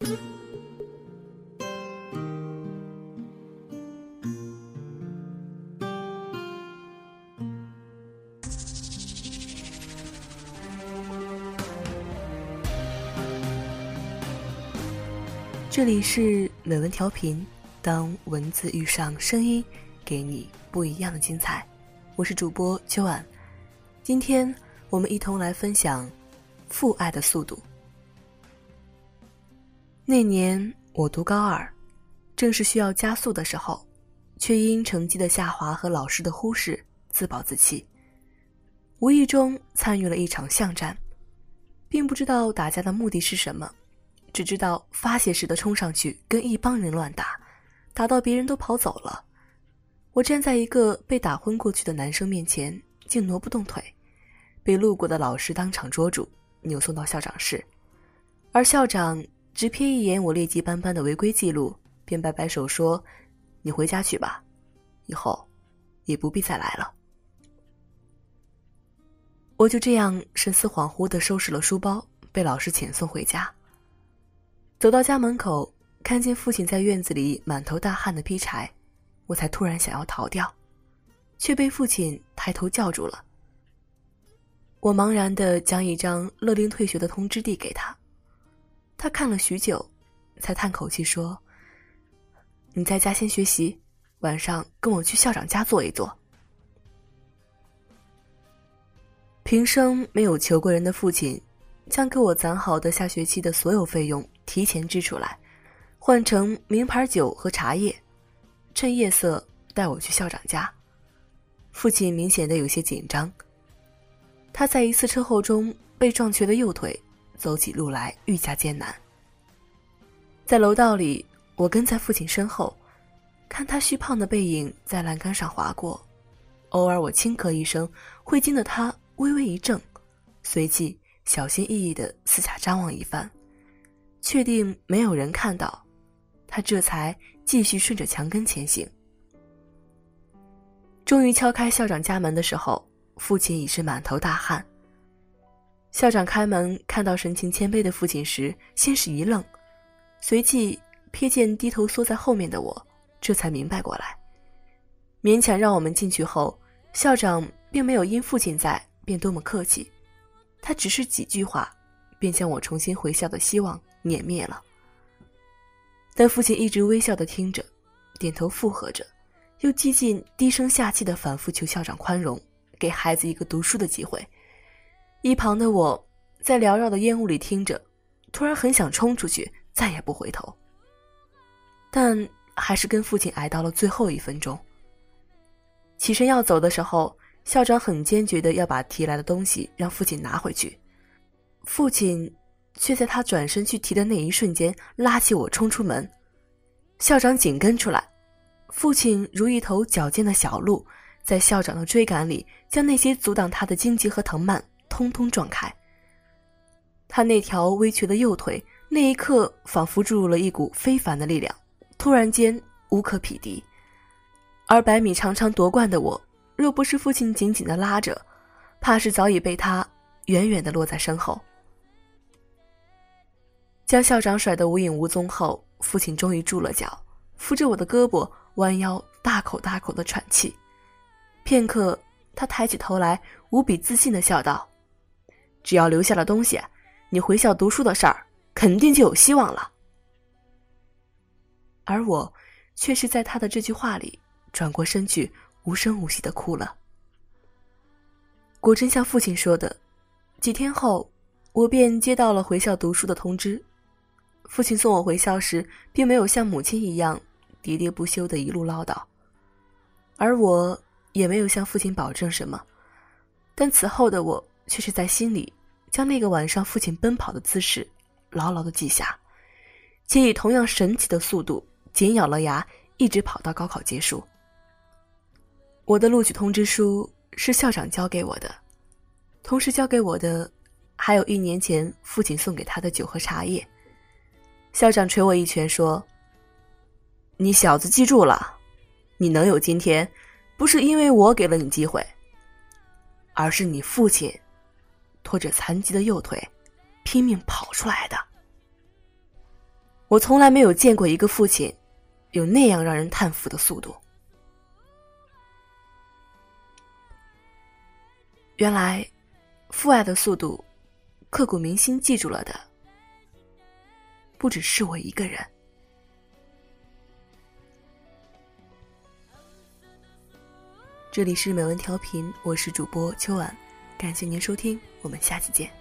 这里是美文调频，当文字遇上声音，给你不一样的精彩。我是主播秋晚，今天我们一同来分享父爱的速度。那年我读高二，正是需要加速的时候，却因成绩的下滑和老师的忽视自暴自弃，无意中参与了一场巷战，并不知道打架的目的是什么。只知道发泄似的冲上去跟一帮人乱打，打到别人都跑走了。我站在一个被打昏过去的男生面前，竟挪不动腿，被路过的老师当场捉住，扭送到校长室。而校长只瞥一眼我劣迹斑斑的违规记录，便摆摆手说：“你回家去吧，以后也不必再来了。”我就这样神思恍惚的收拾了书包，被老师遣送回家。走到家门口，看见父亲在院子里满头大汗的劈柴，我才突然想要逃掉，却被父亲抬头叫住了。我茫然的将一张勒令退学的通知递给他，他看了许久，才叹口气说：“你在家先学习，晚上跟我去校长家坐一坐。”平生没有求过人的父亲。将给我攒好的下学期的所有费用提前支出来，换成名牌酒和茶叶，趁夜色带我去校长家。父亲明显的有些紧张。他在一次车祸中被撞瘸的右腿，走起路来愈加艰难。在楼道里，我跟在父亲身后，看他虚胖的背影在栏杆上划过，偶尔我轻咳一声，会惊得他微微一怔，随即。小心翼翼的四下张望一番，确定没有人看到，他这才继续顺着墙根前行。终于敲开校长家门的时候，父亲已是满头大汗。校长开门看到神情谦卑的父亲时，先是一愣，随即瞥见低头缩在后面的我，这才明白过来，勉强让我们进去后，校长并没有因父亲在便多么客气。他只是几句话，便将我重新回校的希望碾灭了。但父亲一直微笑的听着，点头附和着，又几近低声下气的反复求校长宽容，给孩子一个读书的机会。一旁的我，在缭绕的烟雾里听着，突然很想冲出去，再也不回头。但还是跟父亲挨到了最后一分钟。起身要走的时候。校长很坚决的要把提来的东西让父亲拿回去，父亲却在他转身去提的那一瞬间拉起我冲出门，校长紧跟出来，父亲如一头矫健的小鹿，在校长的追赶里将那些阻挡他的荆棘和藤蔓通通撞开。他那条微瘸的右腿那一刻仿佛注入了一股非凡的力量，突然间无可匹敌，而百米长长夺冠的我。若不是父亲紧紧的拉着，怕是早已被他远远的落在身后。将校长甩得无影无踪后，父亲终于住了脚，扶着我的胳膊，弯腰大口大口的喘气。片刻，他抬起头来，无比自信的笑道：“只要留下了东西，你回校读书的事儿肯定就有希望了。”而我，却是在他的这句话里转过身去。无声无息的哭了。果真像父亲说的，几天后，我便接到了回校读书的通知。父亲送我回校时，并没有像母亲一样喋喋不休的一路唠叨，而我也没有向父亲保证什么。但此后的我，却是在心里将那个晚上父亲奔跑的姿势牢牢的记下，且以同样神奇的速度紧咬了牙，一直跑到高考结束。我的录取通知书是校长交给我的，同时交给我的还有一年前父亲送给他的酒和茶叶。校长捶我一拳说：“你小子记住了，你能有今天，不是因为我给了你机会，而是你父亲拖着残疾的右腿拼命跑出来的。”我从来没有见过一个父亲有那样让人叹服的速度。原来，父爱的速度，刻骨铭心记住了的，不只是我一个人。这里是美文调频，我是主播秋晚，感谢您收听，我们下期见。